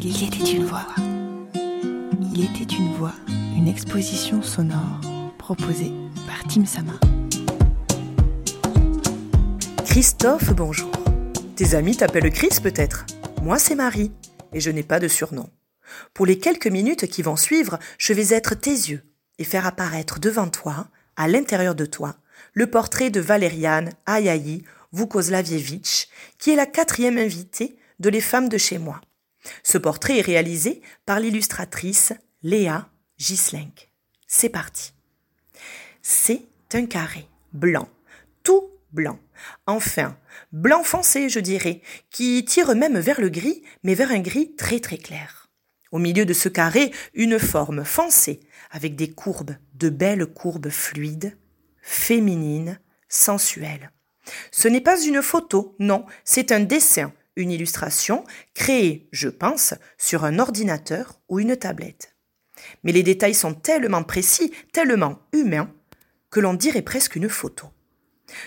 Il était une voix. Il était une voix, une exposition sonore proposée par Tim Sama. Christophe, bonjour. Tes amis t'appellent Chris peut-être Moi c'est Marie, et je n'ai pas de surnom. Pour les quelques minutes qui vont suivre, je vais être tes yeux et faire apparaître devant toi, à l'intérieur de toi, le portrait de Valériane Ayayi Vukoslavievitch, qui est la quatrième invitée de Les Femmes de chez moi. Ce portrait est réalisé par l'illustratrice Léa Gislenk. C'est parti. C'est un carré blanc, tout blanc. Enfin, blanc foncé, je dirais, qui tire même vers le gris, mais vers un gris très très clair. Au milieu de ce carré, une forme foncée, avec des courbes, de belles courbes fluides, féminines, sensuelles. Ce n'est pas une photo, non, c'est un dessin, une illustration créée, je pense, sur un ordinateur ou une tablette. Mais les détails sont tellement précis, tellement humains, que l'on dirait presque une photo.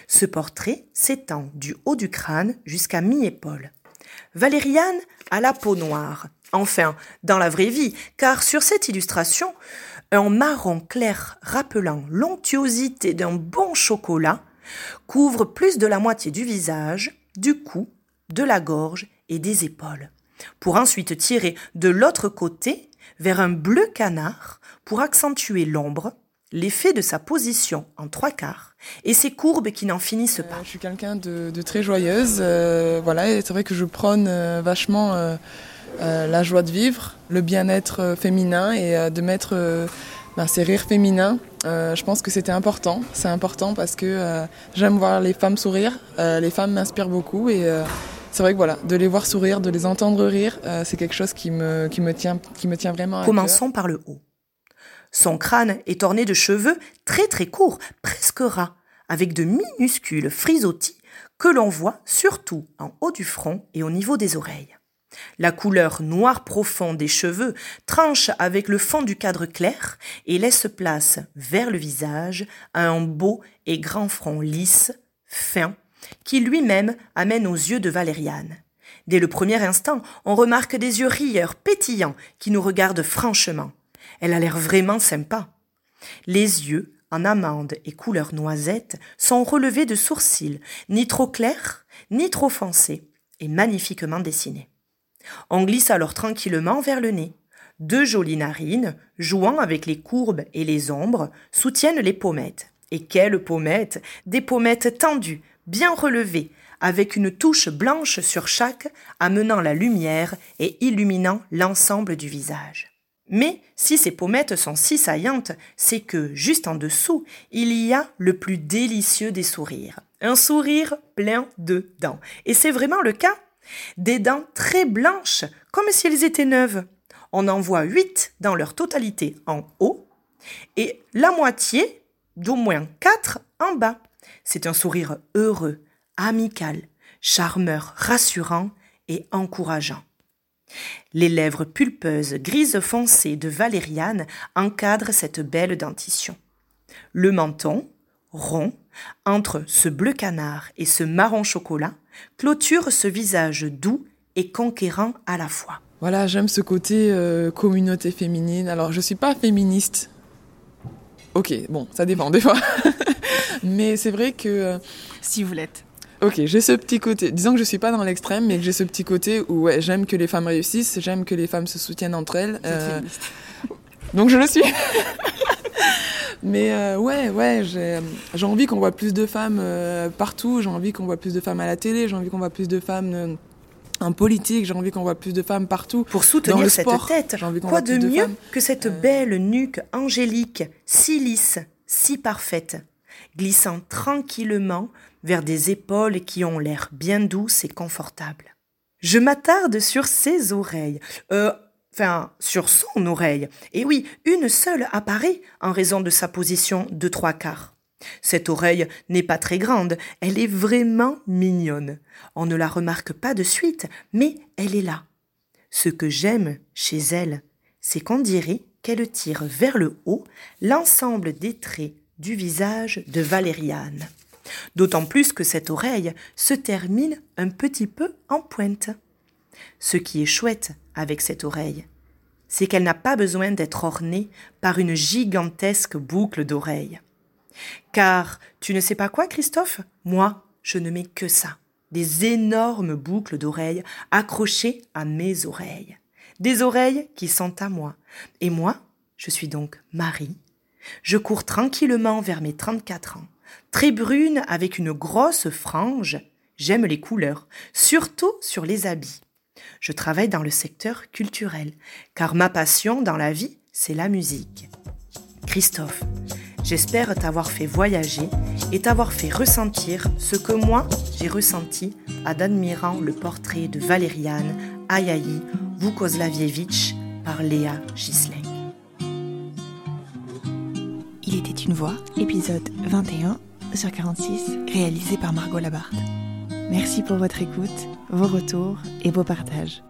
Ce portrait s'étend du haut du crâne jusqu'à mi-épaule. Valériane a la peau noire, enfin, dans la vraie vie, car sur cette illustration, un marron clair rappelant l'onctuosité d'un bon chocolat couvre plus de la moitié du visage, du cou, de la gorge et des épaules, pour ensuite tirer de l'autre côté vers un bleu canard pour accentuer l'ombre, l'effet de sa position en trois quarts et ses courbes qui n'en finissent pas. je suis quelqu'un de, très joyeuse, euh, voilà, et c'est vrai que je prône euh, vachement euh, la joie de vivre, le bien-être féminin et de mettre ben, ces rires féminins. je pense que c'était important, c'est important parce que j'aime voir les femmes sourire, les femmes m'inspirent beaucoup et c'est vrai que voilà, de les voir sourire, de les entendre rire, c'est quelque chose qui me, qui me, tient, qui me tient vraiment à Commençons par le haut. Son crâne est orné de cheveux très très courts, presque ras, avec de minuscules frisottis que l'on voit surtout en haut du front et au niveau des oreilles. La couleur noir profond des cheveux tranche avec le fond du cadre clair et laisse place vers le visage à un beau et grand front lisse, fin, qui lui-même amène aux yeux de Valériane. Dès le premier instant, on remarque des yeux rieurs, pétillants, qui nous regardent franchement. Elle a l'air vraiment sympa. Les yeux, en amande et couleur noisette, sont relevés de sourcils, ni trop clairs, ni trop foncés, et magnifiquement dessinés. On glisse alors tranquillement vers le nez. Deux jolies narines, jouant avec les courbes et les ombres, soutiennent les pommettes. Et quelles pommettes Des pommettes tendues, bien relevées, avec une touche blanche sur chaque, amenant la lumière et illuminant l'ensemble du visage. Mais si ces pommettes sont si saillantes, c'est que, juste en dessous, il y a le plus délicieux des sourires. Un sourire plein de dents. Et c'est vraiment le cas. Des dents très blanches, comme si elles étaient neuves. On en voit huit dans leur totalité en haut et la moitié, d'au moins quatre, en bas. C'est un sourire heureux, amical, charmeur, rassurant et encourageant. Les lèvres pulpeuses grises foncées de Valériane encadrent cette belle dentition. Le menton, rond, entre ce bleu canard et ce marron chocolat, clôture ce visage doux et conquérant à la fois. Voilà, j'aime ce côté euh, communauté féminine. Alors, je suis pas féministe. Ok, bon, ça dépend des fois. Mais c'est vrai que. Euh, si vous l'êtes. Ok, j'ai ce petit côté. Disons que je suis pas dans l'extrême, mais que j'ai ce petit côté où ouais, j'aime que les femmes réussissent, j'aime que les femmes se soutiennent entre elles. Euh... Donc je le suis. mais euh, ouais, ouais, j'ai envie qu'on voit plus de femmes euh, partout. J'ai envie qu'on voit plus de femmes à la télé. J'ai envie qu'on voit plus de femmes en politique. J'ai envie qu'on voit plus de femmes partout. Pour soutenir cette tête, quoi de mieux que cette belle nuque angélique, si lisse, si parfaite, glissant tranquillement vers des épaules qui ont l'air bien douces et confortables. Je m'attarde sur ses oreilles, euh, enfin sur son oreille, et oui, une seule apparaît en raison de sa position de trois quarts. Cette oreille n'est pas très grande, elle est vraiment mignonne. On ne la remarque pas de suite, mais elle est là. Ce que j'aime chez elle, c'est qu'on dirait qu'elle tire vers le haut l'ensemble des traits du visage de Valériane. D'autant plus que cette oreille se termine un petit peu en pointe. Ce qui est chouette avec cette oreille, c'est qu'elle n'a pas besoin d'être ornée par une gigantesque boucle d'oreille. Car tu ne sais pas quoi, Christophe? Moi, je ne mets que ça. Des énormes boucles d'oreilles accrochées à mes oreilles. Des oreilles qui sont à moi. Et moi, je suis donc Marie. Je cours tranquillement vers mes 34 ans. Très brune avec une grosse frange. J'aime les couleurs, surtout sur les habits. Je travaille dans le secteur culturel, car ma passion dans la vie, c'est la musique. Christophe, j'espère t'avoir fait voyager et t'avoir fait ressentir ce que moi j'ai ressenti en admirant le portrait de Valériane Ayayi Vukoslavievitch par Léa Gislek. Une voix, épisode 21 sur 46, réalisé par Margot Labarthe. Merci pour votre écoute, vos retours et vos partages.